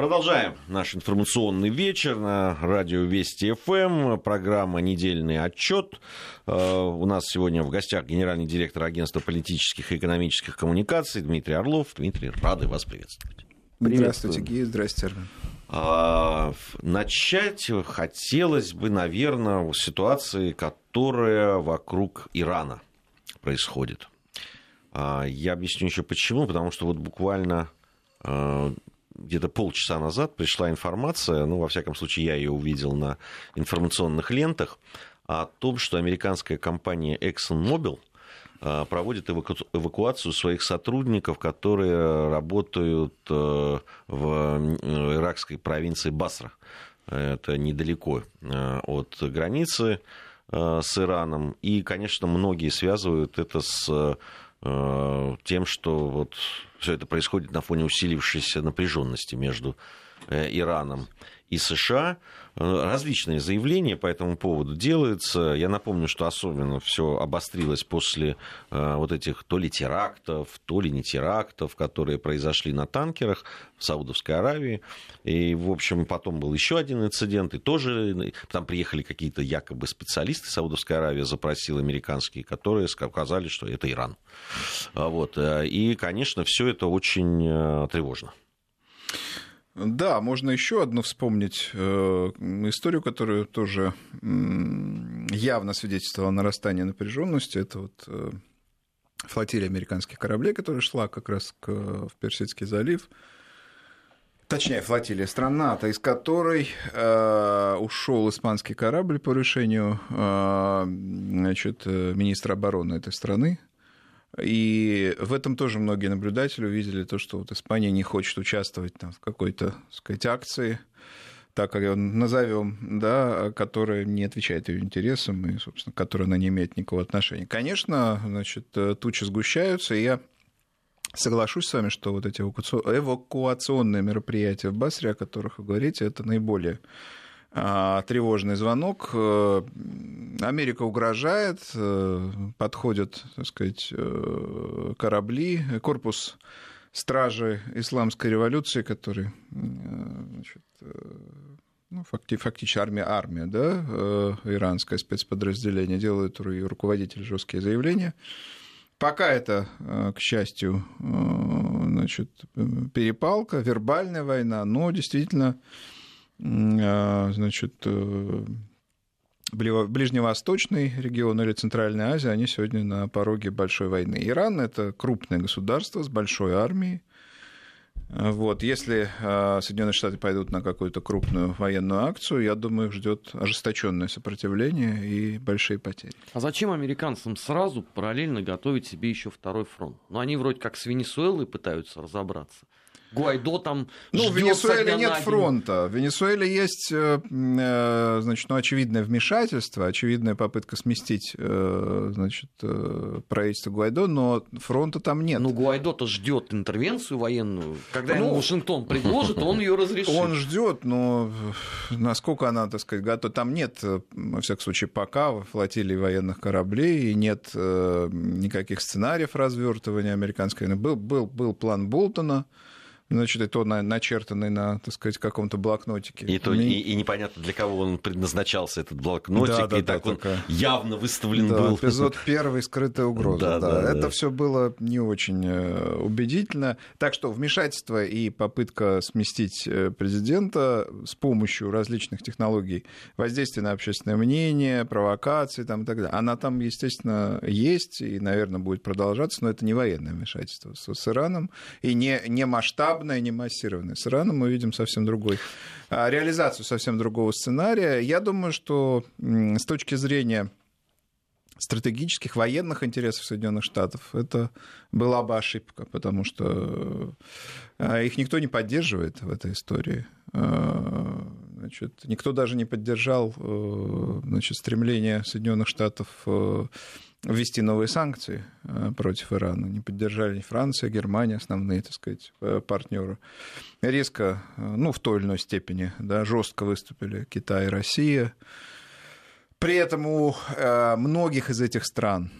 Продолжаем наш информационный вечер на радио Вести ФМ. Программа «Недельный отчет». Э, у нас сегодня в гостях генеральный директор агентства политических и экономических коммуникаций Дмитрий Орлов. Дмитрий, рады вас приветствовать. Здравствуйте, Гея. Здравствуйте, Армен. А, начать хотелось бы, наверное, с ситуации, которая вокруг Ирана происходит. А, я объясню еще почему, потому что вот буквально а, где-то полчаса назад пришла информация, ну, во всяком случае, я ее увидел на информационных лентах, о том, что американская компания ExxonMobil а, проводит эвакуацию своих сотрудников, которые работают э, в иракской провинции Басра. Это недалеко э, от границы э, с Ираном. И, конечно, многие связывают это с тем, что вот все это происходит на фоне усилившейся напряженности между э, Ираном и США. Э, различные заявления по этому поводу делаются. Я напомню, что особенно все обострилось после э, вот этих то ли терактов, то ли не терактов, которые произошли на танкерах в Саудовской Аравии. И, в общем, потом был еще один инцидент, и тоже там приехали какие-то якобы специалисты Саудовской Аравии, запросил американские, которые сказали, что это Иран. А вот. И, конечно, все это очень тревожно. Да, можно еще одну вспомнить э, историю, которую тоже явно свидетельствовала о напряженности. Это вот э, флотилия американских кораблей, которая шла как раз к, в Персидский залив. Точнее, флотилия страна, из которой э, ушел испанский корабль по решению э, значит, э, министра обороны этой страны, и в этом тоже многие наблюдатели увидели то, что вот Испания не хочет участвовать там, в какой-то, сказать, акции, так как назовем, да, которая не отвечает ее интересам и, собственно, к которой она не имеет никакого отношения. Конечно, значит, тучи сгущаются, и я соглашусь с вами, что вот эти эвакуационные мероприятия в Басре, о которых вы говорите, это наиболее тревожный звонок. Э, Америка угрожает, э, подходят, так сказать, э, корабли, корпус стражи исламской революции, который значит, ну, факти, фактически армия, армия, да, иранское спецподразделение, делает руководитель жесткие заявления. Пока это, к счастью, значит, перепалка, вербальная война, но действительно а, значит, э, Ближневосточный регион или Центральная Азия, они сегодня на пороге большой войны. Иран – это крупное государство с большой армией. Вот. Если а, Соединенные Штаты пойдут на какую-то крупную военную акцию, я думаю, их ждет ожесточенное сопротивление и большие потери. А зачем американцам сразу параллельно готовить себе еще второй фронт? Ну, они вроде как с Венесуэлой пытаются разобраться. Гуайдо там Ну, в Венесуэле нет фронта. В Венесуэле есть, э, э, значит, ну, очевидное вмешательство, очевидная попытка сместить, э, значит, правительство Гуайдо, но фронта там нет. Ну, Гуайдо-то ждет интервенцию военную. Когда ну, ему Вашингтон предложит, он ее разрешит. Он ждет, но насколько она, так сказать, готова. Там нет, во всяком случае, пока флотилии военных кораблей, и нет никаких сценариев развертывания американской войны. Был, был, был план Болтона, значит, и то на, начертанный на, так сказать, каком-то блокнотике. И, то, и, и непонятно, для кого он предназначался, этот блокнотик, да, да, и да, так он такая... явно выставлен да, был. Эпизод первый «Скрытая угроза». Да, да, да, Это да. все было не очень э, убедительно. Так что вмешательство и попытка сместить э, президента с помощью различных технологий воздействия на общественное мнение, провокации там, и так далее, она там, естественно, есть и, наверное, будет продолжаться, но это не военное вмешательство с, с Ираном и не, не масштаб масштабное, не массированное. С Ираном мы видим совсем другой, а, реализацию совсем другого сценария. Я думаю, что с точки зрения стратегических военных интересов Соединенных Штатов, это была бы ошибка, потому что а, их никто не поддерживает в этой истории. А, значит, никто даже не поддержал э, значит, стремление Соединенных Штатов э, ввести новые санкции э, против Ирана. Не поддержали Франция, Германия, основные, так сказать, э, партнеры. Резко, э, ну, в той или иной степени, да, жестко выступили Китай и Россия. При этом у многих из этих стран,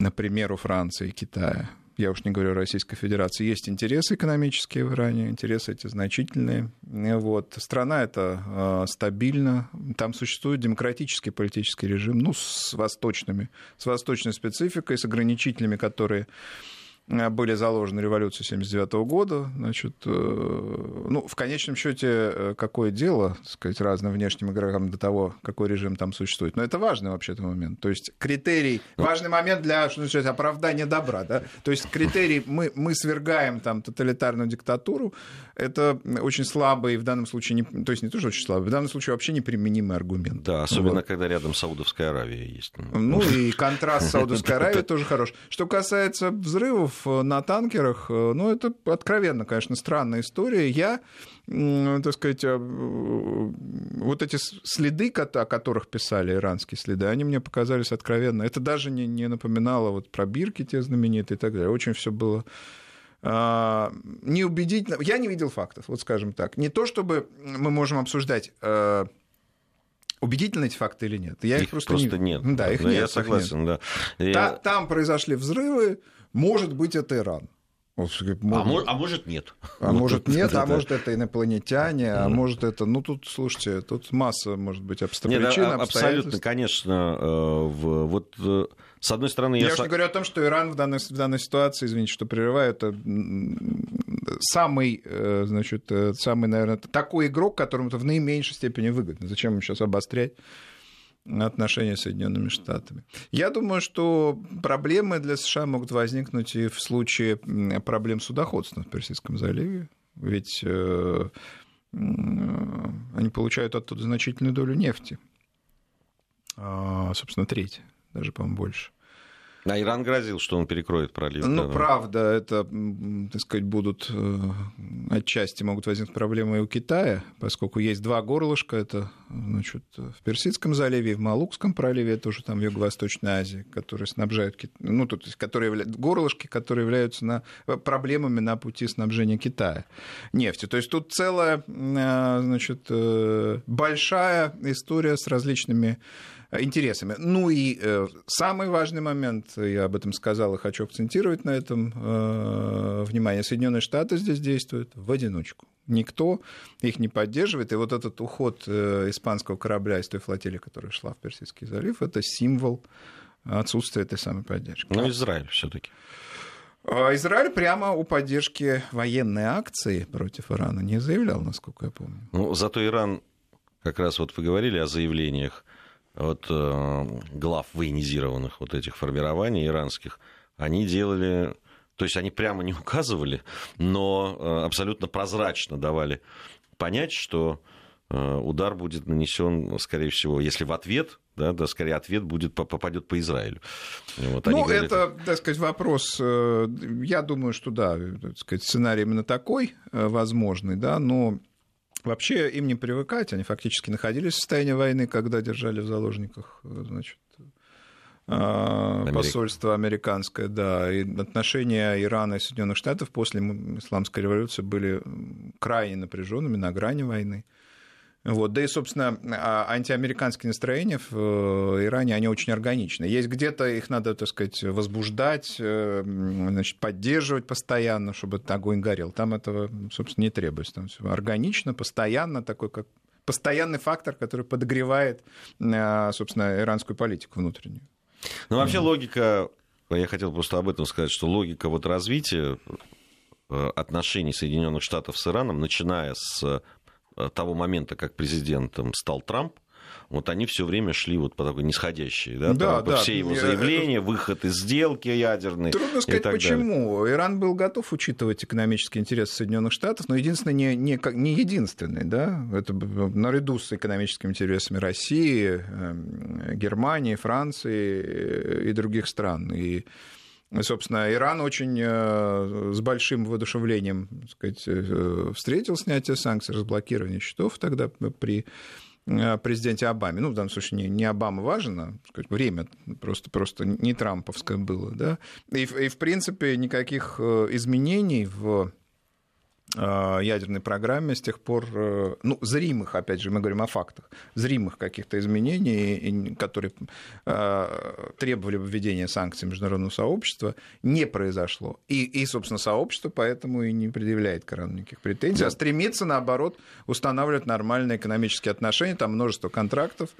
например, у Франции и Китая, я уж не говорю о Российской Федерации, есть интересы экономические в Иране, интересы эти значительные. Вот. Страна эта э, стабильна, там существует демократический политический режим, ну, с восточными, с восточной спецификой, с ограничителями, которые Э, были заложены революцией 79 года. Значит, э, ну, в конечном счете, э, какое дело, так сказать, разным внешним игрокам до того, какой режим там существует. Но это важный вообще-то момент. То есть критерий, ну. важный момент для что называется, оправдания добра. Да? То есть критерий, мы, мы свергаем там тоталитарную диктатуру, это очень слабый, в данном случае, не, то есть не тоже очень слабый, в данном случае вообще неприменимый аргумент. Да, особенно вот. когда рядом Саудовская Аравия есть. Ну и контраст Саудовской Аравии тоже хорош. Что касается взрывов, Э, на танкерах, э, ну, это откровенно, конечно, странная история. Я, так сказать, э, вот эти следы, о которых писали иранские следы, они мне показались откровенно. Это даже не, не напоминало вот про бирки те знаменитые и так далее. Очень все было а, неубедительно. Я не видел фактов, вот скажем так. Не то, чтобы мы можем обсуждать убедительны эти факты или нет. Я их, их просто, просто не... нет. Да, их да, нет. Я согласен, нет. да. Я... Там произошли взрывы, может быть, это Иран. Вот, может, а, мож, а может нет. А вот может нет, а может это инопланетяне, а может это, ну тут, слушайте, тут масса, может быть, обстоятельств. Нет, а, абсолютно, конечно, э, вот э, с одной стороны... Я, я же не говорю о том, что Иран в данной, в данной ситуации, извините, что прерываю, это самый, э, значит, самый, наверное, такой игрок, которому это в наименьшей степени выгодно. Зачем ему сейчас обострять отношения с Соединенными Штатами. Я думаю, что проблемы для США могут возникнуть и в случае проблем судоходства в Персидском заливе, ведь э, они получают оттуда значительную долю нефти, а, собственно, треть, даже, по-моему, больше. А Иран грозил, что он перекроет пролив. Ну, да, правда, это, так сказать, будут э, отчасти могут возникнуть проблемы и у Китая, поскольку есть два горлышка, это значит, в Персидском заливе и в Малукском проливе, тоже там в Юго-Восточной Азии, которые снабжают, ну, есть, которые горлышки, которые являются на, проблемами на пути снабжения Китая нефтью. То есть тут целая, э, значит, э, большая история с различными интересами. Ну и э, самый важный момент, я об этом сказал и хочу акцентировать на этом э, внимание, Соединенные Штаты здесь действуют в одиночку. Никто их не поддерживает, и вот этот уход э, испанского корабля из той флотилии, которая шла в Персидский залив, это символ отсутствия этой самой поддержки. Но Израиль все-таки. А Израиль прямо о поддержке военной акции против Ирана не заявлял, насколько я помню. Ну, зато Иран, как раз вот вы говорили о заявлениях от э, глав военизированных вот этих формирований иранских, они делали, то есть они прямо не указывали, но э, абсолютно прозрачно давали понять, что э, удар будет нанесен, скорее всего, если в ответ, да, да скорее ответ будет, попадет по Израилю. Вот, ну, говорят... это, так сказать, вопрос, я думаю, что да, так сказать, сценарий именно такой возможный, да, но Вообще им не привыкать, они фактически находились в состоянии войны, когда держали в заложниках, значит, а, Америка. посольство американское, да, и отношения Ирана и Соединенных Штатов после исламской революции были крайне напряженными, на грани войны. Вот. Да и, собственно, а, антиамериканские настроения в э, Иране, они очень органичны. Есть где-то их надо, так сказать, возбуждать, э, значит, поддерживать постоянно, чтобы огонь горел. Там этого, собственно, не требуется. Там все органично, постоянно, такой как постоянный фактор, который подогревает, э, собственно, иранскую политику внутреннюю. Ну, вообще логика, я хотел просто об этом сказать, что логика вот развития отношений Соединенных Штатов с Ираном, начиная с Э, того момента, как президентом стал Трамп, вот они все время шли вот по такой нисходящей, да, да, да. все его заявления, выход из сделки ядерной. Трудно сказать, почему. Далее. Иран был готов учитывать экономические интересы Соединенных Штатов, но единственное, не, не, не единственный, да, это наряду с экономическими интересами России, эм, Германии, Франции э, и других стран. И Собственно, Иран очень э, с большим воодушевлением сказать, э, встретил снятие санкций, разблокирование счетов тогда при э, президенте Обаме. Ну, в данном случае не, не Обама важен, а сказать, время просто, просто не трамповское было. Да? И, и, в принципе, никаких изменений в ядерной программе с тех пор, э, ну, зримых, опять же, мы говорим о фактах, зримых каких-то изменений, которые э, требовали бы введения санкций международного сообщества, не произошло. И, и собственно, сообщество поэтому и не предъявляет к Ирану никаких претензий, а стремится, наоборот, устанавливать нормальные экономические отношения, там множество контрактов,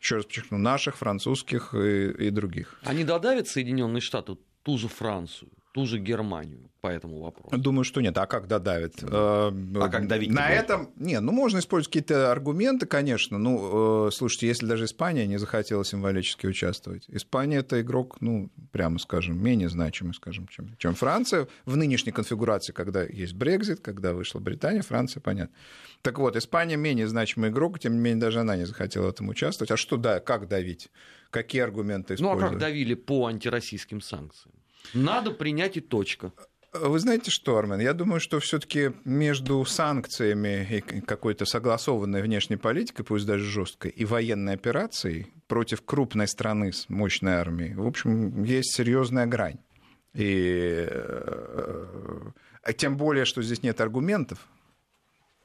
еще раз подчеркну, наших, французских и, и других. Они додавят Соединенные Штаты ту же Францию? Ту же Германию по этому вопросу? Думаю, что нет. А как додавит? А как давить? На этом... Нет, ну, можно использовать какие-то аргументы, конечно. Ну, э, слушайте, если даже Испания не захотела символически участвовать. Испания — это игрок, ну, прямо скажем, менее значимый, скажем, чем, чем Франция. В нынешней конфигурации, когда есть Брекзит, когда вышла Британия, Франция, понятно. Так вот, Испания менее значимый игрок, тем не менее, даже она не захотела в этом участвовать. А что, да, как давить? Какие аргументы использовать? Ну, а как давили по антироссийским санкциям? Надо принять и точка. Вы знаете что, Армен, я думаю, что все-таки между санкциями и какой-то согласованной внешней политикой, пусть даже жесткой, и военной операцией против крупной страны с мощной армией, в общем, есть серьезная грань. И э, тем более, что здесь нет аргументов,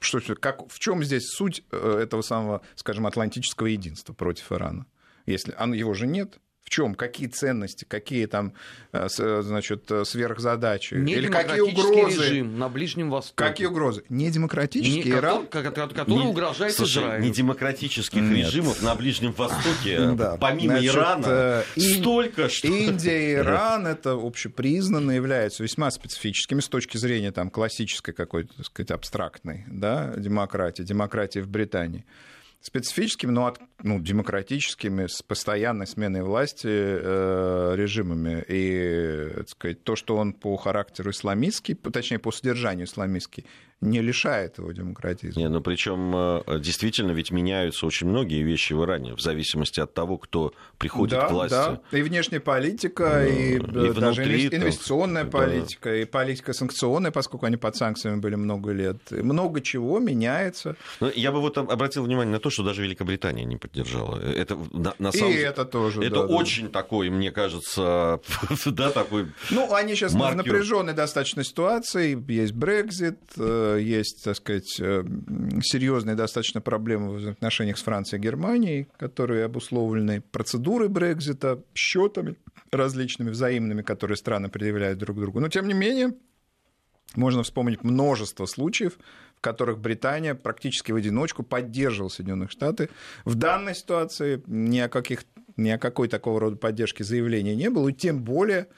что, как, в чем здесь суть э, этого самого, скажем, атлантического единства против Ирана? Если его же нет, чем, какие ценности, какие там, э, значит, э, сверхзадачи, не или какие угрозы. режим на Ближнем Востоке. Какие угрозы? Не демократический не, Иран. Который, который не, угрожает слушай, Израилю. Не демократических Нет. режимов на Ближнем Востоке, да. помимо значит, Ирана, э, столько, что... Индия и Иран, это общепризнанно являются весьма специфическими с точки зрения там, классической какой-то, так сказать, абстрактной да, демократии, демократии в Британии специфическими, но от, ну, демократическими, с постоянной сменой власти э, режимами. И так сказать, то, что он по характеру исламистский, точнее, по содержанию исламистский, не лишает его демократизма. Не, ну причем э, действительно ведь меняются очень многие вещи в Иране, в зависимости от того, кто приходит да, к власти. Да, и внешняя политика, и, и э, даже внутри, инвестиционная там, политика, да. и политика санкционная, поскольку они под санкциями были много лет. И много чего меняется. Ну, я бы вот обратил внимание на то, что даже Великобритания не поддержала. Это на, на самом И это тоже. Это да, очень да. такой, мне кажется, да, такой. Ну, они сейчас маркер. в напряженной достаточно ситуации. Есть Брекзит, э, есть, так сказать, э, серьезные достаточно проблемы в отношениях с Францией и Германией, которые обусловлены процедурой Брекзита, счетами различными взаимными, которые страны предъявляют друг другу. Но, тем не менее, можно вспомнить множество случаев, в которых Британия практически в одиночку поддерживала Соединенные Штаты. В данной ситуации ни о, каких, ни о какой такого рода поддержке заявления не было, и тем более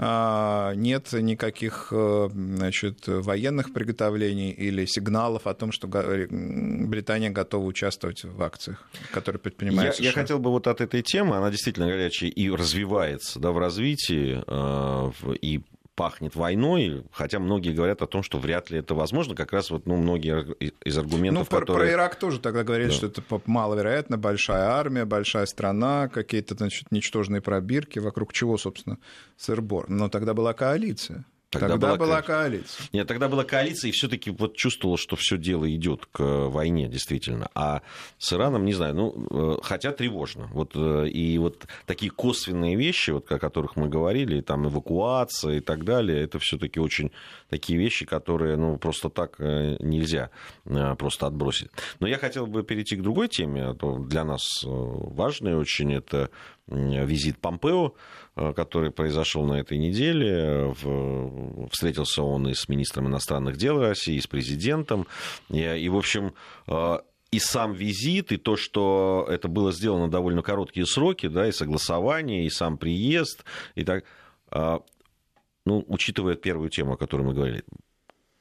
нет никаких э, значит, военных приготовлений или сигналов о том, что Британия готова участвовать в акциях, которые предпринимаются. Я, я хотел бы вот от этой темы, она действительно горячая и развивается да, в развитии, э, и пахнет войной, хотя многие говорят о том, что вряд ли это возможно, как раз вот, ну, многие из аргументов, ну, которые... про Ирак тоже тогда говорили, да. что это маловероятно, большая армия, большая страна, какие-то, значит, ничтожные пробирки, вокруг чего, собственно, сырбор. Но тогда была коалиция. Тогда, тогда была, была коалиция. Нет, тогда была коалиция, и все-таки вот чувствовала, что все дело идет к войне, действительно. А с Ираном, не знаю, ну, э, хотя тревожно. Вот, э, и вот такие косвенные вещи, вот, о которых мы говорили, там эвакуация и так далее, это все-таки очень такие вещи, которые, ну, просто так э, нельзя просто отбросить. Но я хотел бы перейти к другой теме, а то для нас важной очень, это визит Помпео, э, который произошел на этой неделе. Встретился он и с министром иностранных дел России, и с президентом. И, в общем, э, и сам визит, и то, что это было сделано довольно короткие сроки, да, и согласование, и сам приезд, и так, э, ну, учитывая первую тему, о которой мы говорили,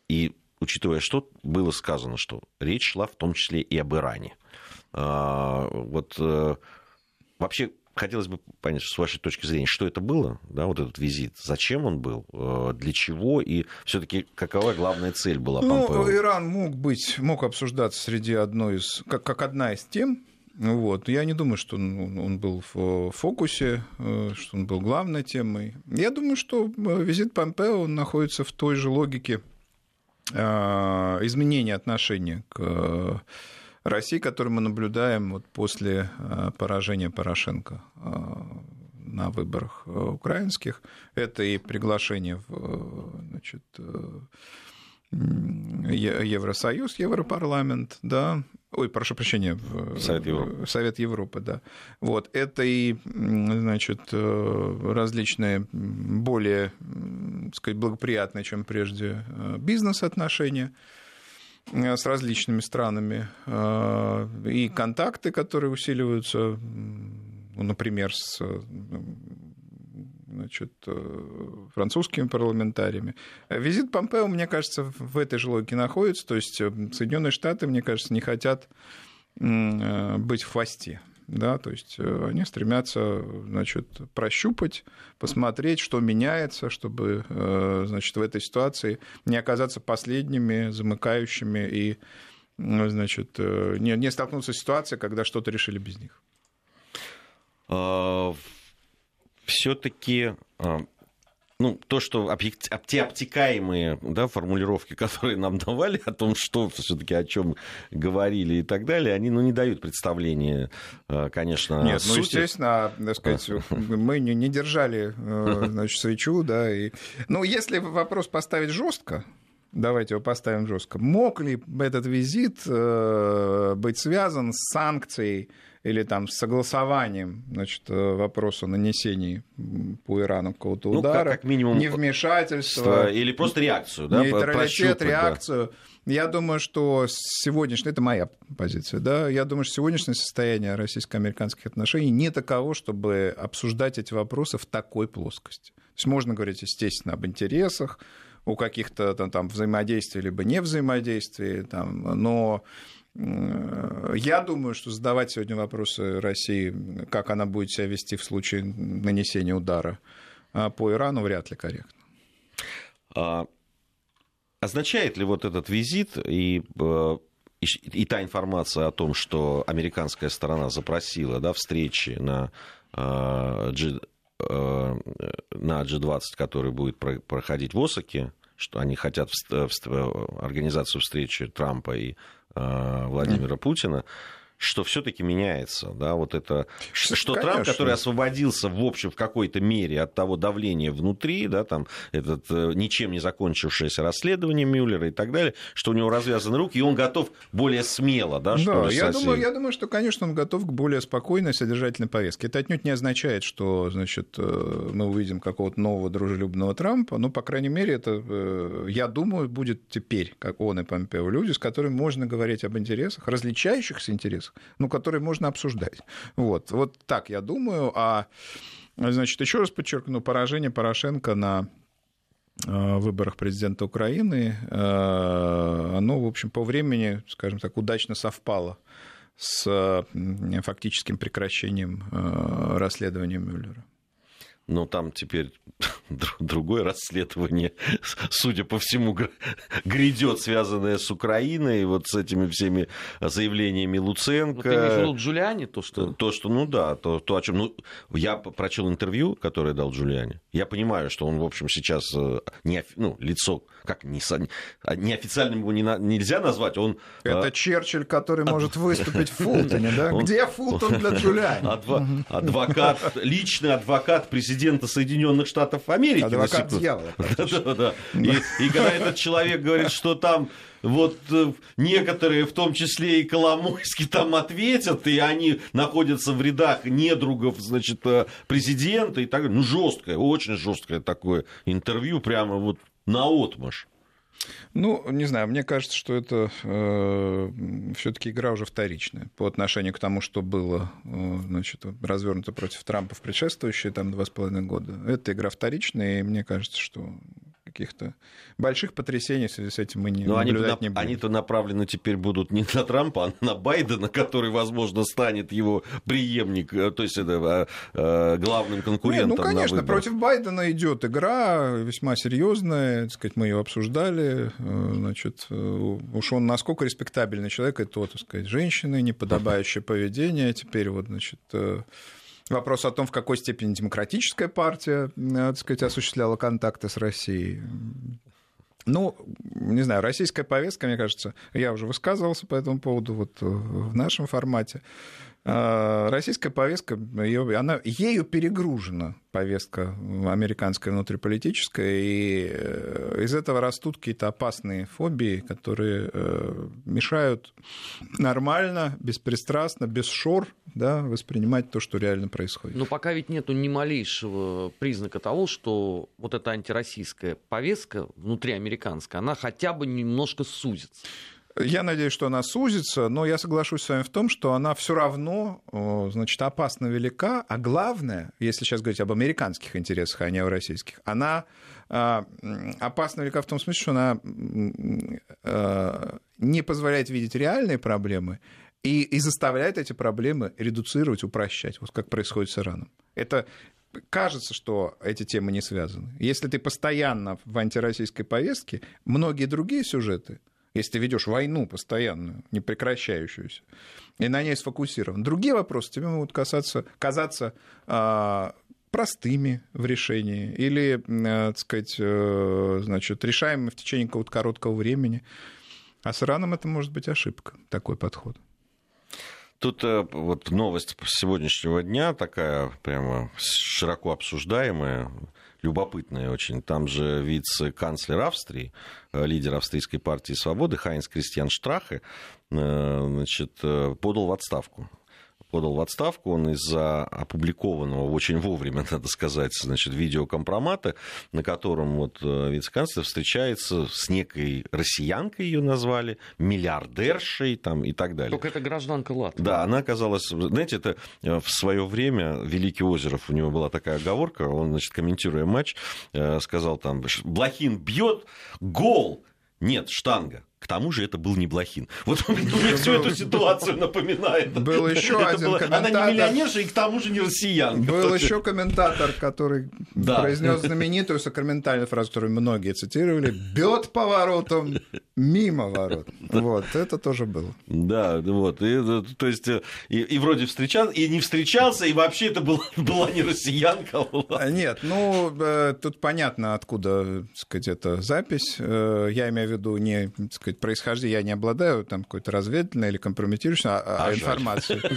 и учитывая, что было сказано, что речь шла в том числе и об Иране. Вот вообще хотелось бы понять, с вашей точки зрения, что это было, да, вот этот визит, зачем он был, э, для чего, и все-таки какова главная цель была Помпео? Ну, Иран мог быть, мог обсуждаться среди одной из, как, как одна из тем, вот. Я не думаю, что он, он был в фокусе, э, что он был главной темой. Я думаю, что э, визит Помпео находится в той же логике изменения отношения к России, которую мы наблюдаем вот после э, поражения Порошенко э, на выборах э, украинских. Это и приглашение в, значит, Евросоюз, Европарламент, да, Ой, прошу прощения, Совет Европы. Совет Европы, да. Вот, это и, значит, различные более, так сказать, благоприятные, чем прежде, бизнес-отношения с различными странами и контакты, которые усиливаются, например, с значит, французскими парламентариями. Визит Помпео, мне кажется, в этой же логике находится. То есть Соединенные Штаты, мне кажется, не хотят быть в хвосте. Да, то есть они стремятся значит, прощупать, посмотреть, что меняется, чтобы значит, в этой ситуации не оказаться последними, замыкающими и значит, не, не столкнуться с ситуацией, когда что-то решили без них. А, все-таки а, ну, то, что те обтекаемые да, формулировки, которые нам давали о том, что все-таки о чем говорили и так далее, они ну, не дают представления, а, конечно, Нет, ну, естественно, так сказать, мы не, не держали э, значит, свечу, да, и... Ну, если вопрос поставить жестко, давайте его поставим жестко, мог ли этот визит э, быть связан с санкцией или там с согласованием значит, э, вопроса нанесения по Ирану какого-то удара, ну, как, как минимум невмешательство. Или просто реакцию, да? Нейтралитет, реакцию. Да. Я думаю, что сегодняшнее, это моя позиция, да, я думаю, что сегодняшнее состояние российско-американских отношений не таково, чтобы обсуждать эти вопросы в такой плоскости. То есть можно говорить, естественно, об интересах, у каких-то там, там взаимодействий либо не взаимодействий, там, но я думаю, что задавать сегодня вопросы России, как она будет себя вести в случае нанесения удара а, по Ирану, вряд ли корректно. А, означает ли вот этот визит и, э, и, и та информация о том, что американская сторона запросила да, встречи на, э, G, э, на G20, который будет проходить в Осаке, что они хотят организацию встречи Трампа и Э, Владимира Путина, что все-таки меняется, да, вот это, что Конечно. Трамп, который освободился в общем в какой-то мере от того давления внутри, да, там этот э, ничем не закончившееся расследование Мюллера и так далее, что у него развязаны руки и он готов более смело, да, что да, я думаю, я думаю, что, конечно, он готов к более спокойной содержательной повестке. Это отнюдь не означает, что, значит, э, мы увидим какого-то нового дружелюбного Трампа, но, по крайней мере, это, э, я думаю, будет теперь, как он и Помпео, люди, с которыми можно говорить об интересах, различающихся интересах, ну, которые можно обсуждать. Вот, вот так я думаю. А, значит, еще раз подчеркну, поражение Порошенко на э, выборах президента Украины, э, оно, в общем, по времени, скажем так, удачно совпало с фактическим прекращением э, расследования Мюллера но там теперь другое расследование, судя по всему, грядет, связанное с Украиной, вот с этими всеми заявлениями Луценко. Вот ты имеешь Джулиани, то, что... То, что, ну да, то, то о чем... Ну, я прочел интервью, которое дал Джулиани. Я понимаю, что он, в общем, сейчас э, не, ну, лицо, как не, а неофициальным его не, нельзя назвать, он... Это а... Черчилль, который может выступить в Фултоне, да? Где Фултон для Джулиани? Адвокат, личный адвокат президента президента Соединенных Штатов Америки. Адвокат дьявола. Да, да, И, и когда этот человек говорит, что там вот э, некоторые, в том числе и Коломойский, там ответят, и они находятся в рядах недругов, значит, э, президента и так далее. Ну, жесткое, очень жесткое такое интервью, прямо вот на отмаш. Ну, не знаю, мне кажется, что это э, все-таки игра уже вторичная по отношению к тому, что было э, значит, развернуто против Трампа в предшествующие там, два с половиной года. Это игра вторичная, и мне кажется, что каких-то больших потрясений в связи с этим мы не Но наблюдать они, не будем. Они-то направлены теперь будут не на Трампа, а на Байдена, который, возможно, станет его преемник, э, то есть это, э, главным конкурентом. Нет, ну, конечно, против Байдена идет игра весьма серьезная, так сказать, мы ее обсуждали. Э, значит, уж он насколько респектабельный человек, это, так сказать, женщины, неподобающее поведение. Теперь вот, значит, Вопрос о том, в какой степени демократическая партия, э, так сказать, осуществляла контакты с Россией. Ну, не знаю, российская повестка, мне кажется, я уже высказывался по этому поводу вот э, в нашем формате. А, российская повестка, ее, она, ею перегружена повестка американская внутриполитическая, и э, из этого растут какие-то опасные фобии, которые э, мешают нормально, беспристрастно, без шор да, воспринимать то, что реально происходит. Но пока ведь нету ни малейшего признака того, что вот эта антироссийская повестка внутриамериканская, она хотя бы немножко сузится. Я надеюсь, что она сузится, но я соглашусь с вами в том, что она все равно значит, опасно велика, а главное, если сейчас говорить об американских интересах, а не о российских, она а, опасно велика в том смысле, что она а, не позволяет видеть реальные проблемы и, и заставляет эти проблемы редуцировать, упрощать, вот как происходит с Ираном. Это кажется, что эти темы не связаны. Если ты постоянно в антироссийской повестке, многие другие сюжеты если ты ведешь войну постоянную, непрекращающуюся, и на ней сфокусирован. Другие вопросы тебе могут касаться, казаться а, простыми в решении или, а, так сказать, а, значит, решаемыми в течение какого-то короткого времени. А с Ираном это может быть ошибка, такой подход. Тут э, вот новость сегодняшнего дня такая прямо широко обсуждаемая любопытная очень. Там же вице-канцлер Австрии, э, лидер австрийской партии «Свободы» Хайнс Кристиан Штрахе э, значит, э, подал в отставку подал в отставку. Он из-за опубликованного очень вовремя, надо сказать, значит, видеокомпромата, на котором вот э, вице-канцлер встречается с некой россиянкой, ее назвали, миллиардершей там, и так далее. Только это гражданка Латвии. Да, она оказалась... Знаете, это э, в свое время Великий Озеров, у него была такая оговорка, он, значит, комментируя матч, э, сказал там, Блохин бьет, гол, нет, штанга. К тому же это был не Блохин. Вот мне всю эту ситуацию напоминает. Был еще один комментатор. Она не миллионерша и к тому же не россиянка. Был еще комментатор, который да. произнес знаменитую сакраментальную фразу, которую многие цитировали. Бьет поворотом мимо ворот. Вот, это тоже было. Да, вот. И, то есть, и, и вроде встречался, и не встречался, и вообще это была, была не россиянка. А Нет, ну, э, тут понятно, откуда, так сказать, эта запись. Э, я имею в виду не, так сказать, сказать, происхождения я не обладаю там какой-то разведывательной или компрометирующей а, а, а информацией.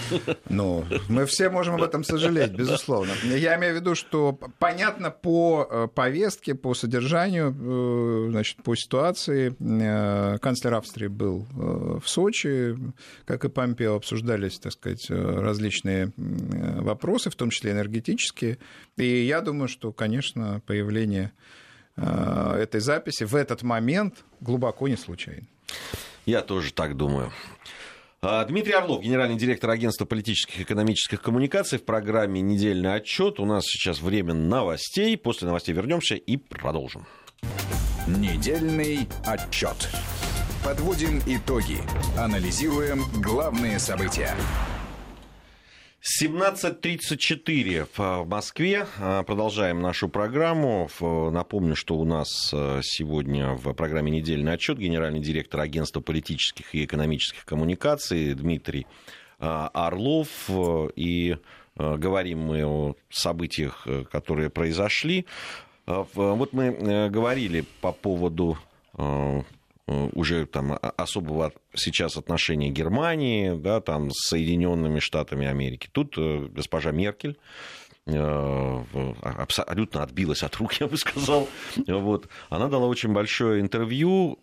Ну, мы все можем об этом сожалеть, безусловно. Я имею в виду, что понятно по э, повестке, по содержанию, э, значит, по ситуации. Э, канцлер Австрии был в Сочи, как и Помпео, обсуждались, так сказать, различные вопросы, в том числе энергетические. И я думаю, что, конечно, появление этой записи в этот момент глубоко не случайно. Я тоже так думаю. А, Дмитрий Орлов, генеральный директор агентства политических и экономических коммуникаций в программе «Недельный отчет». У нас сейчас время новостей. После новостей вернемся и продолжим. Недельный отчет. Подводим итоги. Анализируем главные события. 17.34 в Москве. А, продолжаем нашу программу. Напомню, что у нас а, сегодня в программе «Недельный отчет» генеральный директор агентства политических и экономических коммуникаций Дмитрий а, Орлов. И говорим мы о событиях, которые произошли. Вот мы э, говорили по поводу Э, уже там особого сейчас отношения Германии, да, там с Соединенными Штатами Америки. Тут э, госпожа Меркель э, абсолютно отбилась от рук, я бы сказал. Вот. Она дала очень большое интервью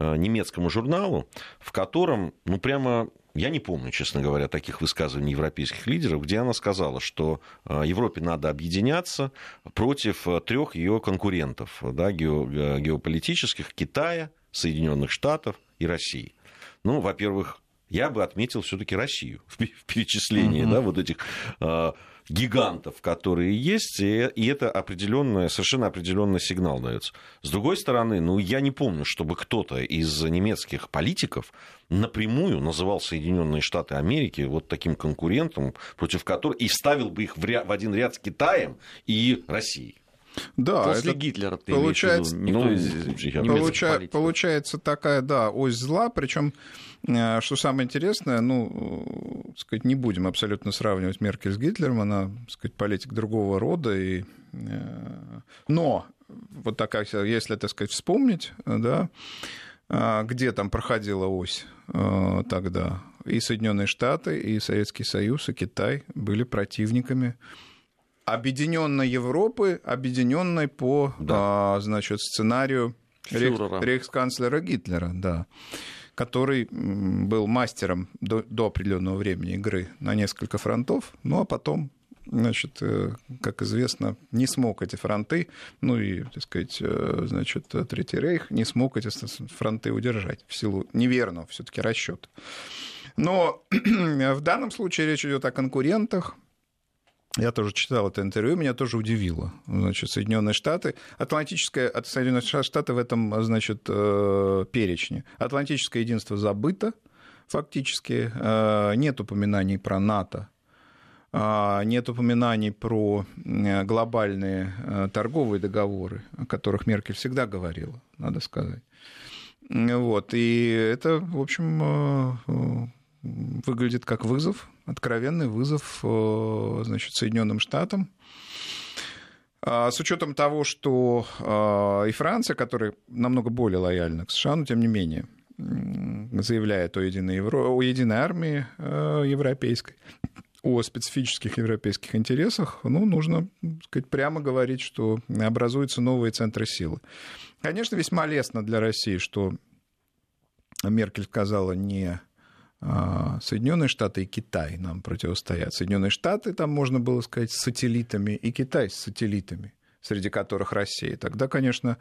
немецкому журналу, в котором, ну, прямо я не помню, честно говоря, таких высказываний европейских лидеров, где она сказала, что э, Европе надо объединяться против э, трех ее конкурентов да, геополитических Китая, Соединенных Штатов и России. Ну, во-первых, я бы отметил все-таки Россию в перечислении uh-huh. да, вот этих э, гигантов, которые есть, и, и это определенный, совершенно определенный сигнал дается. С другой стороны, ну, я не помню, чтобы кто-то из немецких политиков напрямую называл Соединенные Штаты Америки вот таким конкурентом, против которого и ставил бы их в, ряд, в один ряд с Китаем и Россией. Да, После это Гитлера ты получается, ну, из получа, получается такая, да, ось зла, причем что самое интересное, ну, э, сказать, не будем абсолютно сравнивать Меркель с Гитлером, она, сказать, политик другого рода, и... Э, но вот такая, если, так сказать, вспомнить, да, где там проходила ось тогда, и Соединенные Штаты, и Советский Союз, и Китай были противниками объединенной Европы, объединенной по да. а, значит, сценарию Фюрера. рейхсканцлера Гитлера, да, который был мастером до, до определенного времени игры на несколько фронтов, ну а потом значит, э, как известно, не смог эти фронты, ну и, так сказать, э, значит, Третий Рейх не смог эти фронты удержать в силу неверного все-таки расчета. Но в данном случае речь идет о конкурентах, я тоже читал это интервью, меня тоже удивило. Значит, Соединенные Штаты, Атлантическое, от Соединенных Штатов в этом, значит, э, перечне. Атлантическое единство забыто фактически, нет упоминаний про НАТО а, нет упоминаний про глобальные э, торговые договоры, о которых Меркель всегда говорила, надо сказать. Вот. И это, в общем, э, э, выглядит как вызов, откровенный вызов значит, Соединенным Штатам. А, с учетом того, что и Франция, которая намного более лояльна к США, но тем не менее заявляет о единой, Евро... о единой армии европейской, о специфических европейских интересах, ну, нужно сказать, прямо говорить, что образуются новые центры силы. Конечно, весьма лестно для России, что Меркель сказала не а, Соединенные Штаты и Китай нам противостоят. Соединенные Штаты, там можно было сказать, с сателлитами, и Китай с сателлитами среди которых Россия. Тогда, конечно,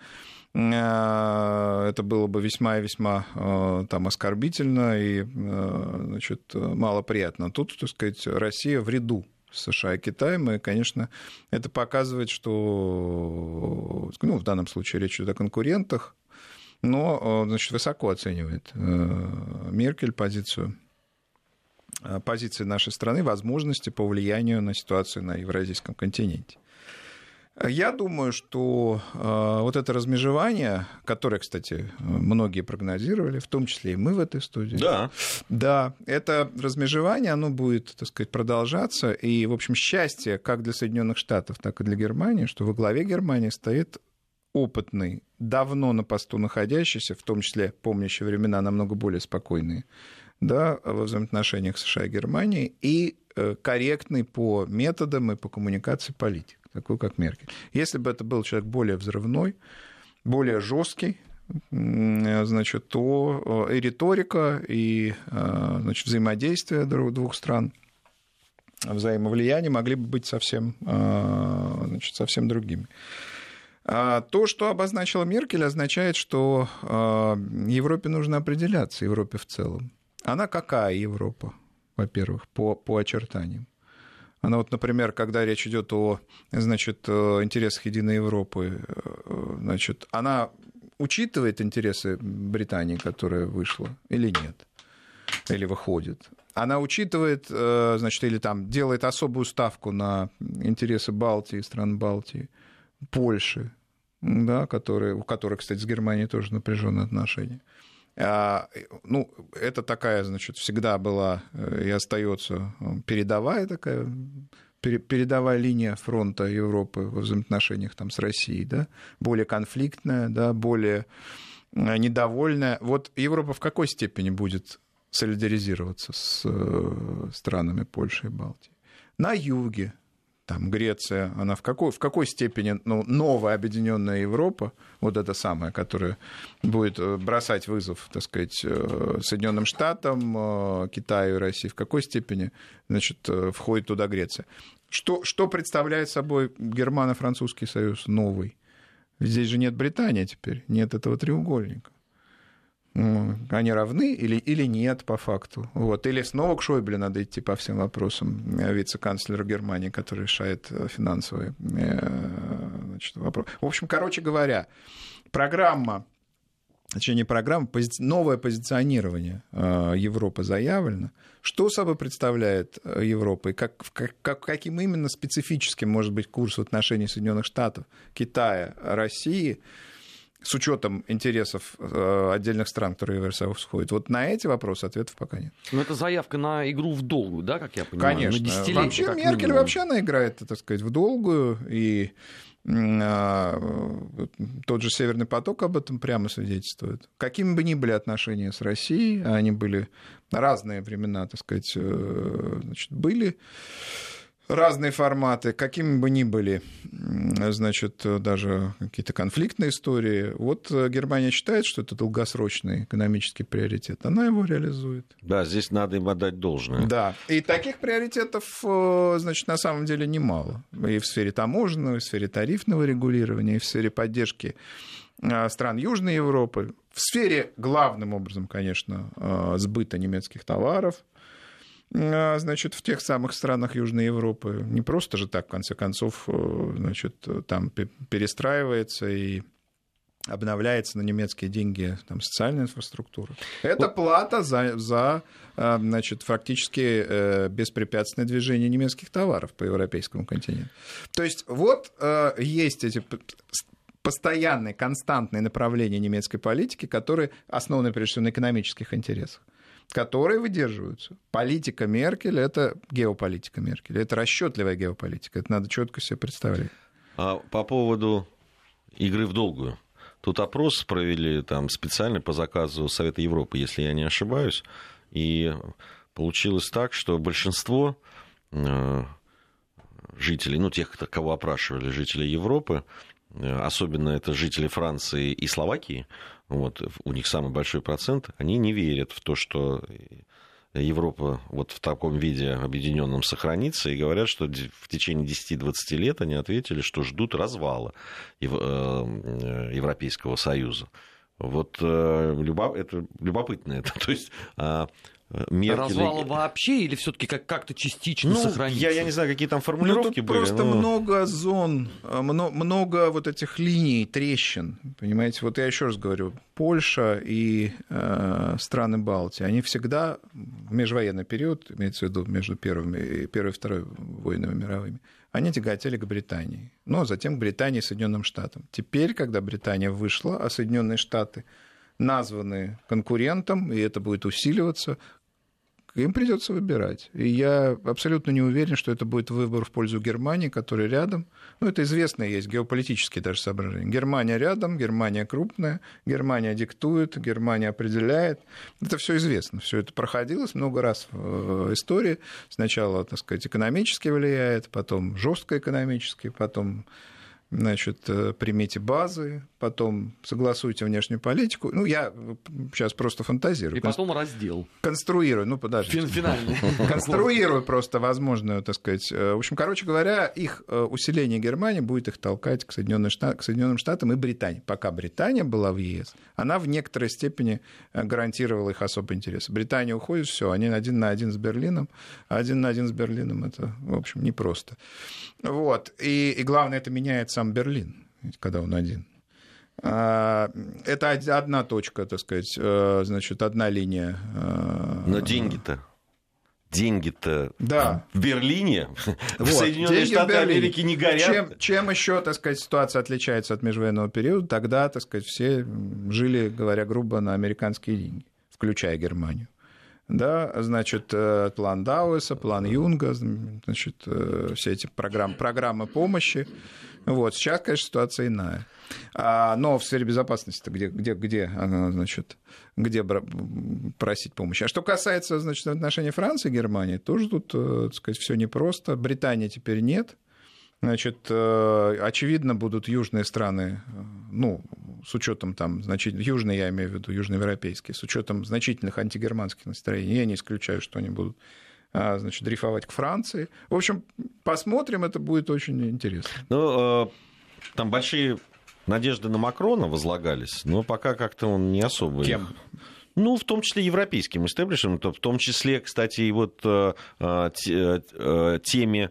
э, это было бы весьма и весьма э, там, оскорбительно и значит, малоприятно. Тут, так сказать, Россия в ряду США и Китаем, и, конечно, это показывает, что, ну, в данном случае речь идет о конкурентах, но, значит, высоко оценивает Меркель позицию позиции нашей страны, возможности по влиянию на ситуацию на евразийском континенте. Я думаю, что э, вот это размежевание, которое, кстати, многие прогнозировали, в том числе и мы в этой студии. Да. Да, это размежевание, оно будет, так сказать, продолжаться. И, в общем, счастье как для Соединенных Штатов, так и для Германии, что во главе Германии стоит опытный, давно на посту находящийся, в том числе помнящий времена намного более спокойные, да, во взаимоотношениях США и Германии, и э, корректный по методам и по коммуникации политик такой как Меркель. Если бы это был человек более взрывной, более жесткий, значит, то э, и риторика, и э, значит, взаимодействие двух стран, взаимовлияние могли бы быть совсем, э, значит, совсем другими. А то, что обозначила Меркель, означает, что Европе нужно определяться, Европе в целом. Она какая Европа, во-первых, по, по очертаниям? Она вот, например, когда речь идет о значит, интересах Единой Европы, э, значит, она учитывает интересы Британии, которая вышла, или нет? Или выходит? Она учитывает, э, значит, или там делает особую ставку на интересы Балтии, стран Балтии, Польши, да, которые, у которых, кстати, с Германией тоже напряженные отношения. А, ну, это такая, значит, всегда была э, и остается э, передовая такая передовая линия фронта Европы во взаимоотношениях там, с Россией, да, более конфликтная, да, более э, недовольная. Вот Европа в какой степени будет солидаризироваться с странами Польши и Балтии? На юге, там Греция, она в какой, в какой степени ну, новая объединенная Европа, вот эта самая, которая будет э, бросать вызов, так сказать, э, Соединенным Штатам, э, Китаю и России, в какой степени значит, входит туда Греция. Что, что представляет собой Германо-Французский союз новый? Здесь же нет Британии теперь, нет этого треугольника они равны или, или нет по факту. Вот. Или снова к Шойбле надо идти по всем вопросам э, вице-канцлера Германии, который решает э, финансовые э, значит, вопросы. В общем, короче говоря, программа, точнее не программа, пози... новое позиционирование Европы заявлено. Что собой представляет Европа и как, как, как, каким именно специфическим может быть курс в отношении Соединенных Штатов, Китая, России – с учетом интересов э, отдельных стран, которые в Евросоюз входят? Вот на эти вопросы ответов пока нет. Но это заявка на игру в долгую, да, как я понимаю? Конечно. Вообще Меркель минимум. вообще она играет, так сказать, в долгую, и а, тот же Северный поток об этом прямо свидетельствует. Какими бы ни были отношения с Россией, а они были разные времена, так сказать, э, значит, были разные форматы, какими бы ни были, значит, даже какие-то конфликтные истории. Вот э, Германия считает, что это долгосрочный экономический приоритет, она его реализует. Да, здесь надо им отдать должное. Да, и таких приоритетов, э, значит, на самом деле немало. И в сфере таможенного, и в сфере тарифного регулирования, и в сфере поддержки э, стран Южной Европы, в сфере, главным образом, конечно, сбыта немецких товаров, значит, в тех самых странах Южной Европы. Не просто же так, в конце концов, э, значит, там перестраивается и обновляется на немецкие деньги там, социальная инфраструктура. Это плата за, за э, значит, фактически э, беспрепятственное движение немецких товаров по европейскому континенту. То есть вот есть эти постоянные, константные направления немецкой политики, которые основаны прежде всего на экономических интересах которые выдерживаются. Политика Меркель — это геополитика Меркель, это расчетливая геополитика, это надо четко себе представлять. А по поводу игры в долгую. Тут опрос провели там специально по заказу Совета Европы, если я не ошибаюсь, и получилось так, что большинство э, жителей, ну, тех, кого опрашивали жители Европы, э, особенно это жители Франции и Словакии, вот, у них самый большой процент, они не верят в то, что Европа вот в таком виде объединенном сохранится, и говорят, что в течение 10-20 лет они ответили, что ждут развала э, Европейского Союза. Вот э, это любопытно это. То есть а, Меркель... Развала вообще или все-таки как- как-то частично ну, сохраниться? Я, я не знаю, какие там формулировки ну, тут были. Просто но... много зон, много, много вот этих линий, трещин. Понимаете, вот я еще раз говорю, Польша и э, страны Балтии, они всегда в межвоенный период, имеется в виду между первыми, первой и второй войнами мировыми, они тяготели к Британии, но затем к Британии и Соединенным Штатам. Теперь, когда Британия вышла, а Соединенные Штаты названы конкурентом, и это будет усиливаться, им придется выбирать. И я абсолютно не уверен, что это будет выбор в пользу Германии, которая рядом. Ну, это известно есть, геополитические даже соображения. Германия рядом, Германия крупная, Германия диктует, Германия определяет. Это все известно, все это проходилось много раз в э, истории. Сначала, так сказать, экономически влияет, потом жестко экономически, потом значит, э, примите базы, потом согласуйте внешнюю политику. Ну, я сейчас просто фантазирую. И потом раздел. Конструирую, ну, подожди. Фин финальный. Конструирую просто возможную, так сказать. Э, в общем, короче говоря, их э, усиление Германии будет их толкать к Соединенным, Штатам, к Соединенным Штатам и Британии. Пока Британия была в ЕС, она в некоторой степени гарантировала их особый интерес. Британия уходит, все, они один на один с Берлином, один на один с Берлином это, в общем, непросто. Вот. И, и главное, это меняется сам Берлин, когда он один. А, это одна точка, так сказать, э, значит, одна линия. Э, Но деньги-то деньги-то да. в Берлине, вот, в Соединенные Штаты Америки не горят. Чем, чем еще, так сказать, ситуация отличается от межвоенного периода? Тогда, так сказать, все жили, говоря грубо, на американские деньги, включая Германию. Да, значит, э, план Дауэса, план Юнга, значит, все эти программы, программы помощи. Вот. Сейчас, конечно, ситуация иная. А, но в сфере безопасности где, где, где, значит, где просить помощи. А что касается значит, отношений Франции и Германии, тоже тут, э, так сказать, все непросто. Британии теперь нет. Значит, э, очевидно, будут южные страны, ну, с учетом там, значит, южные, я имею в виду, южноевропейские, с учетом значительных антигерманских настроений, я не исключаю, что они будут а, значит, дрейфовать к Франции. В общем, посмотрим, это будет очень интересно. Ну, э, там большие надежды на Макрона возлагались, но пока как-то он не особо... Кем? Ну, в том числе европейским истеблишментом, в том числе, кстати, и вот э, э, теми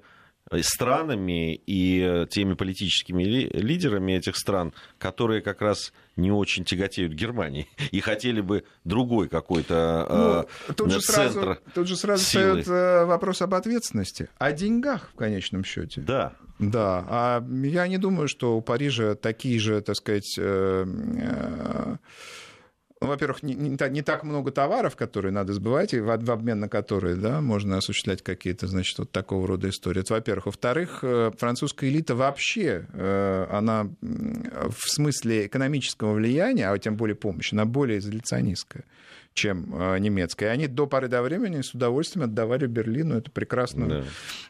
странами и теми политическими лидерами этих стран, которые как раз не очень тяготеют Германии и хотели бы другой какой-то ну, тут же центр сразу, Тут же сразу силы. встает э, вопрос об ответственности, о деньгах в конечном счете. Да. Да, а я не думаю, что у Парижа такие же, так сказать, э, э, во-первых, не, не, не так много товаров, которые надо сбывать, и в, в обмен на которые да, можно осуществлять какие-то, значит, вот такого рода истории. Это, во-первых. Во-вторых, э, французская элита вообще, э, она в смысле экономического влияния, а тем более помощи, она более изоляционистская, чем э, немецкая. И они до поры до времени с удовольствием отдавали Берлину эту прекрасную да.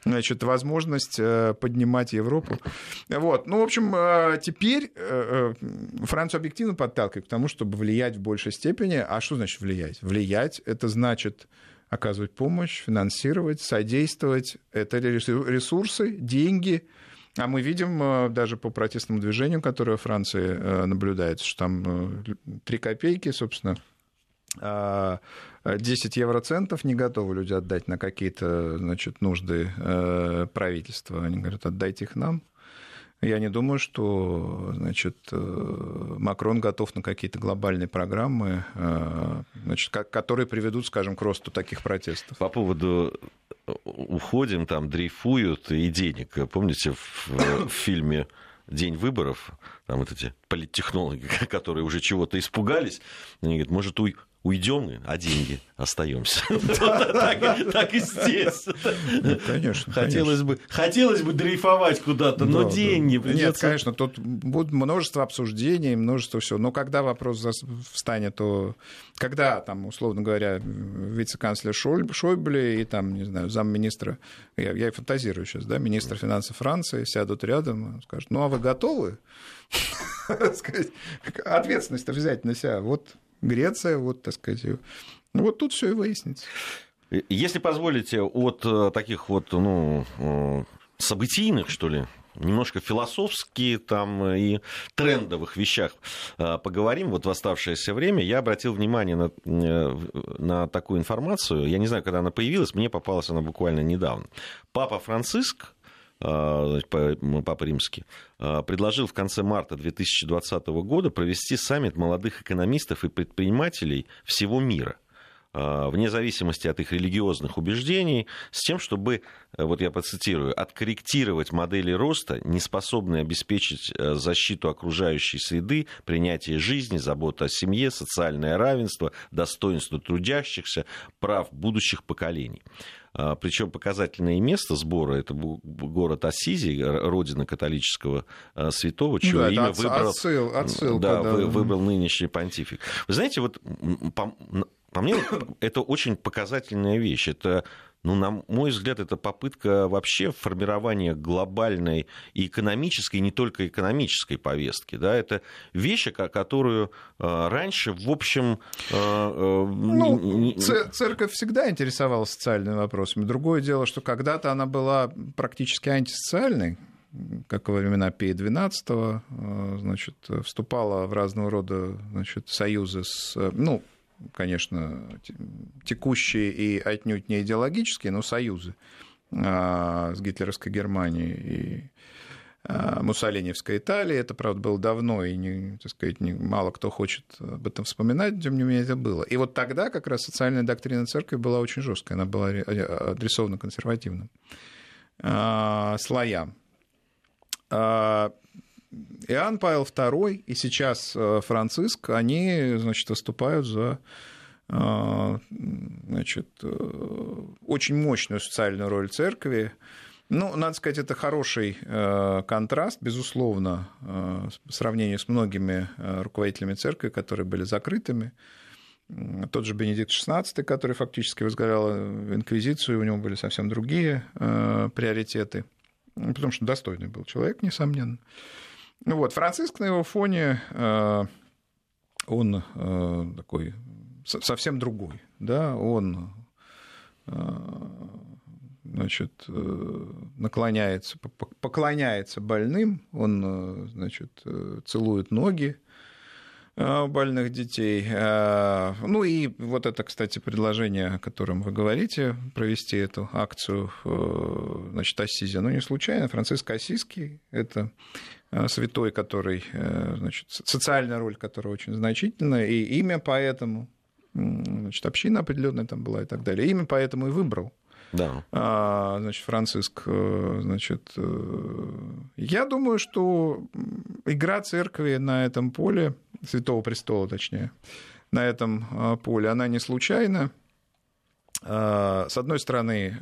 Значит, возможность э, поднимать Европу. Вот. Ну, в общем, э, теперь Францию объективно подталкивает к тому, чтобы влиять в большей степени. А что значит влиять? Влиять — это значит оказывать помощь, финансировать, содействовать. Это ресурсы, деньги, а мы видим даже по протестному движению, которое в Франции наблюдается, что там 3 копейки, собственно, 10 а, евроцентов не готовы люди отдать на какие-то значит, нужды э, правительства. Они говорят, отдайте их нам. Я не думаю, что значит, э, Макрон готов на какие-то глобальные программы, э, значит, которые приведут, скажем, к росту таких протестов. По поводу уходим, там дрейфуют и денег. Помните в, в фильме день выборов, там вот эти политтехнологи, которые уже чего-то испугались, они говорят, может, уй, уйдем, а деньги остаемся. Так и здесь. Ну, конечно. Хотелось бы хотелось бы дрейфовать куда-то, но деньги Нет, конечно, тут будет множество обсуждений, множество всего. Но когда вопрос встанет, то когда, там, условно говоря, вице-канцлер Шойбле и там, не знаю, замминистра, я, я фантазирую сейчас, да, министр финансов Франции сядут рядом, скажут, ну а вы готовы? Ответственность взять на себя. Вот Греция, вот, так сказать. Ну, вот тут все и выяснится. Если позволите, от э, таких вот, ну, э, событийных, что ли, немножко философски там и трендовых вещах э, поговорим. Вот в оставшееся время я обратил внимание на, на такую информацию. Я не знаю, когда она появилась, мне попалась она буквально недавно. Папа Франциск Папа Римский, а, предложил в конце марта 2020 года провести саммит молодых экономистов и предпринимателей всего мира а, вне зависимости от их религиозных убеждений, с тем, чтобы, вот я процитирую, откорректировать модели роста, не способные обеспечить защиту окружающей среды, принятие жизни, заботу о семье, социальное равенство, достоинство трудящихся, прав будущих поколений. А, Причем показательное место сбора это город Ассизи, родина католического а, святого, чье да, имя выбрал, отсыл, отсылка, да, да. выбрал нынешний понтифик. Вы знаете, вот по, по мне это очень показательная вещь. Это ну, на мой взгляд, это попытка вообще формирования глобальной и экономической, и не только экономической повестки. Да? Это вещь, которую э, раньше, в общем... Э, э, ну, церковь всегда интересовалась социальными вопросами. Другое дело, что когда-то она была практически антисоциальной, как во времена Пия XII, значит, вступала в разного рода значит, союзы с... Ну, конечно, текущие и отнюдь не идеологические, но союзы а, с гитлеровской Германией и а, Муссолиневской Италии. Это, правда, было давно, и, не, так сказать, не, мало кто хочет об этом вспоминать, тем не менее это было. И вот тогда как раз социальная доктрина церкви была очень жесткая, она была адресована консервативным а, слоям. Иоанн Павел II и сейчас э, Франциск, они, значит, выступают за э, значит, э, очень мощную социальную роль церкви. Ну, надо сказать, это хороший контраст, безусловно, по сравнению с многими руководителями церкви, которые были закрытыми. Тот же Бенедикт XVI, который фактически возглавлял инквизицию, у него были совсем другие приоритеты, потому что достойный был человек, несомненно. Ну вот, Франциск на его фоне, э, он э, такой совсем другой, да, он э, значит, наклоняется, поклоняется больным, он, значит, целует ноги больных детей. Ну и вот это, кстати, предложение, о котором вы говорите, провести эту акцию, значит, Ассизи, ну не случайно, Франциск Ассизский, это Э, святой, который, э, значит, социальная роль которого очень значительная, и имя поэтому, значит, община определенная там была и так далее. Имя поэтому и выбрал. Да. А, значит, Франциск, э, значит, я думаю, что игра церкви на этом поле, Святого Престола, точнее, на этом поле, она не случайна. А, с одной стороны,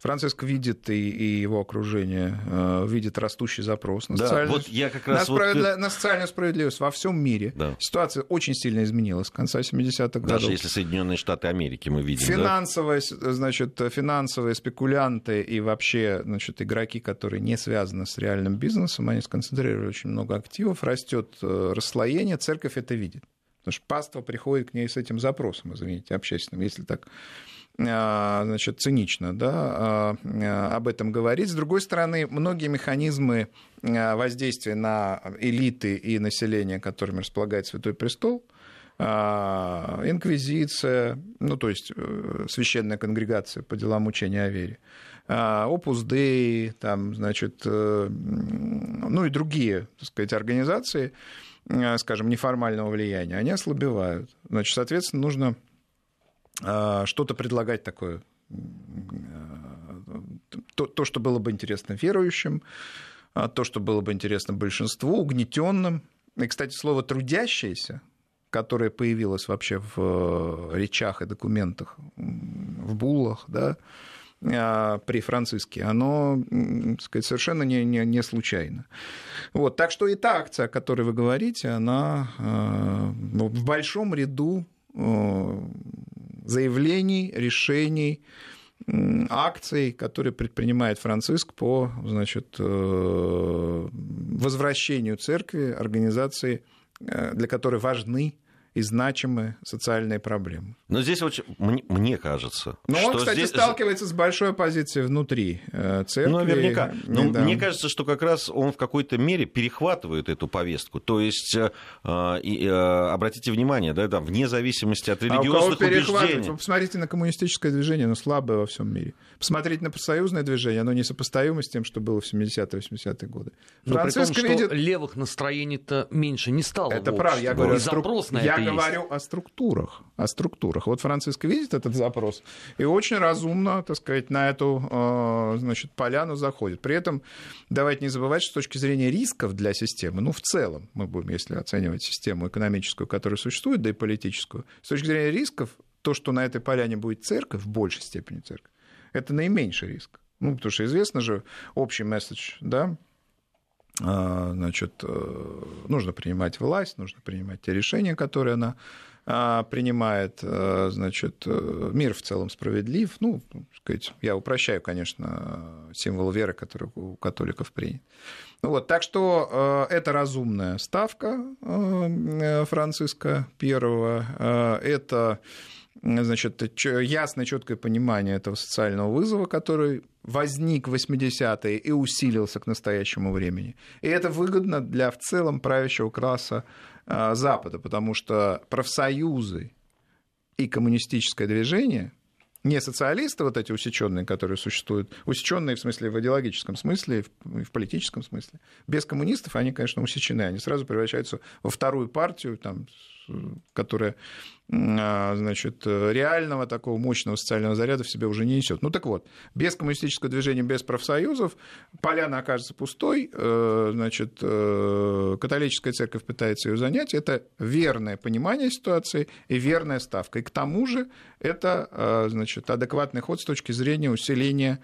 Франциск видит и, и его окружение э, видит растущий запрос на, Да, социальную, вот я как раз на, вот на социальную справедливость во всем мире. Да. Ситуация очень сильно изменилась с конца 70-х годов. Даже если Соединенные Штаты Америки мы видим, да? Финансовые, значит, финансовые спекулянты и вообще значит, игроки, которые не связаны с реальным бизнесом, они сконцентрировали очень много активов, растет э, расслоение, церковь это видит. Потому что паства приходит к ней с этим запросом, извините, общественным, если так значит, цинично да, а, а, об этом говорить. С другой стороны, многие механизмы а, воздействия на элиты и население, которыми располагает Святой Престол, а, инквизиция, ну, то есть э, священная конгрегация по делам учения о вере, а, Opus Dei, там, значит, э, ну и другие, так сказать, организации, скажем, неформального влияния, они ослабевают. Значит, соответственно, нужно а, что-то предлагать такое, м, э, то, то, что было бы интересно верующим, а, то, что было бы интересно большинству, угнетенным. И, кстати, слово «трудящиеся», которое появилось вообще в э, речах и документах, в буллах, да, а, при Франциске, оно так сказать, совершенно не, не, не случайно. Вот, так что и та акция, о которой вы говорите, она в большом ряду э, заявлений, решений, акций, которые предпринимает Франциск по значит, э, возвращению церкви, организации, э, для которой важны и значимые социальные проблемы. Но здесь очень, мне, мне кажется, Но что он, кстати, здесь... сталкивается с большой оппозицией внутри э, церкви. Ну, наверняка. Но Да. мне кажется, что как раз он в какой-то мере перехватывает эту повестку. То есть, э, э, э, обратите внимание, да, там, вне зависимости от А у кого религиозных убеждений. Вы посмотрите на коммунистическое движение, оно слабое во всем мире. Посмотрите на профсоюзное движение, оно несопоставимо с тем, что было в 70-80-е годы. Но том, Франциск что видит... левых настроений-то меньше не стало. Это правда, я говорю, И струк- запрос на я это есть. говорю о структурах, о структурах. Вот Франциск видит этот запрос и очень разумно, так сказать, на эту э, значит, поляну заходит. При этом давайте не забывать, что с точки зрения рисков для системы, ну, в целом, мы будем, если оценивать систему экономическую, которая существует, да и политическую, с точки зрения рисков, то, что на этой поляне будет церковь, в большей степени церковь, это наименьший риск. Ну, потому что известно же общий месседж, да, а, значит, э, нужно принимать власть, нужно принимать те решения, которые она а, принимает, э, значит, э, мир в целом справедлив. Ну, сказать, я упрощаю, конечно, символ веры, который у католиков принят. Ну Вот, так что это разумная ставка Франциска Первого, это значит, ясное, четкое понимание этого социального вызова, который возник в 80-е и усилился к настоящему времени. И это выгодно для в целом правящего класса а, Запада, потому что профсоюзы и коммунистическое движение, не социалисты вот эти усеченные, которые существуют, усеченные в смысле в идеологическом смысле, и в- политическом смысле, без коммунистов они, конечно, усечены, они сразу превращаются во вторую партию, там, которая а, значит, реального такого мощного социального заряда в себе уже не несет. Ну так вот, без коммунистического движения, без профсоюзов поляна окажется пустой, э, значит, э, католическая церковь пытается ее занять. Это верное понимание ситуации и верная ставка. И к тому же это э, значит, адекватный ход с точки зрения усиления,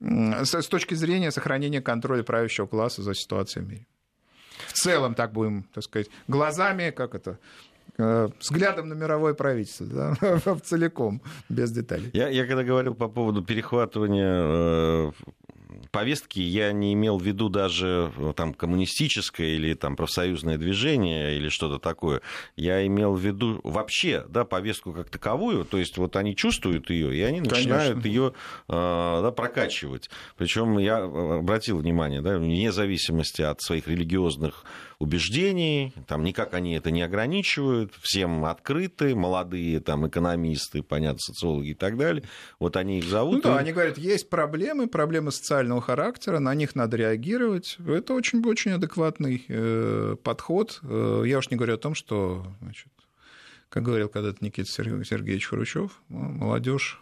с точки зрения сохранения контроля правящего класса за ситуацией в мире. В целом, так будем, так сказать, глазами, как это, взглядом на мировое правительство, да, целиком, без деталей. Я, я когда говорил по поводу перехватывания э, повестки, я не имел в виду даже э, там коммунистическое или там профсоюзное движение или что-то такое. Я имел в виду вообще, да, повестку как таковую. То есть вот они чувствуют ее и они начинают ее да, прокачивать. Причем я э, обратил внимание, да, вне зависимости от своих религиозных убеждений, там никак они это не ограничивают, всем открыты, молодые там экономисты, понятно, социологи и так далее. Вот они их зовут. Ну да, и- они говорят, есть проблемы, проблемы социального характера, на них надо реагировать. Это очень-очень адекватный э, подход. Э, Я уж не говорю о том, что, значит, как говорил когда-то Никита Сергеевич Хрущев, молодежь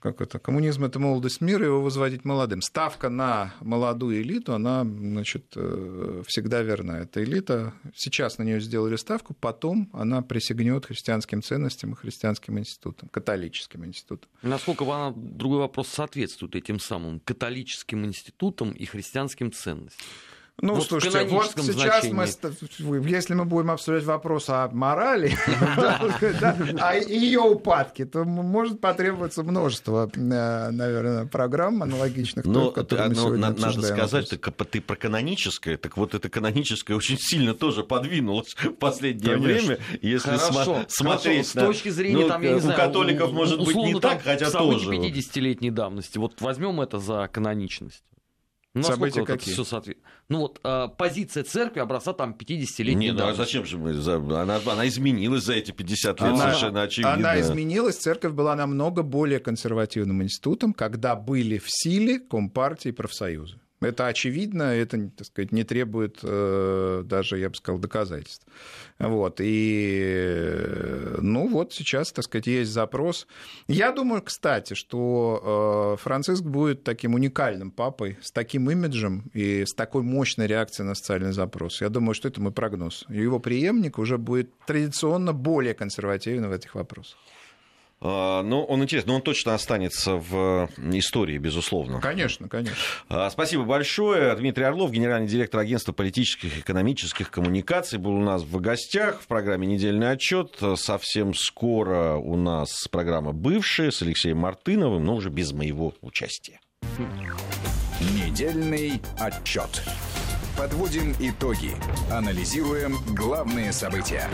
как это, коммунизм это молодость мира, его возводить молодым. Ставка на молодую элиту, она, значит, э, всегда верна. Эта элита, сейчас на нее сделали ставку, потом она присягнет христианским ценностям и христианским институтам, католическим институтам. Насколько она, другой вопрос, соответствует этим самым католическим институтам и христианским ценностям? Ну, вот слушайте, вот сейчас значении. мы, если мы будем обсуждать вопрос о морали, о ее упадке, то может потребоваться множество, э, наверное, программ аналогичных Но надо сказать, ты про каноническое, так вот это каноническое очень сильно тоже подвинулось в последнее время. Если смотреть с точки зрения, ну, там, я не знаю, у католиков может быть не так, хотя тоже. 50-летней давности. Вот возьмем это за каноничность. Ну, События вот какие? Все соответ... Ну вот э, позиция церкви образца там 50-летней Нет, ну а зачем же мы... Она, она изменилась за эти 50 лет, она, совершенно очевидно. Она изменилась, церковь была намного более консервативным институтом, когда были в силе Компартии и профсоюзы. Это очевидно, это, так сказать, не требует э, даже, я бы сказал, доказательств. Вот. И, ну, вот сейчас, так сказать, есть запрос. Я думаю, кстати, что э, Франциск будет таким уникальным папой, с таким имиджем и с такой мощной реакцией на социальный запрос. Я думаю, что это мой прогноз. Его преемник уже будет традиционно более консервативен в этих вопросах. А, ну, он интересный, но он точно останется в истории, безусловно. Конечно, конечно. А, спасибо большое. Дмитрий Орлов, генеральный директор агентства политических и экономических коммуникаций, был у нас в гостях в программе «Недельный отчет». Совсем скоро у нас программа «Бывшая» с Алексеем Мартыновым, но уже без моего участия. Недельный отчет. Подводим итоги. Анализируем главные события.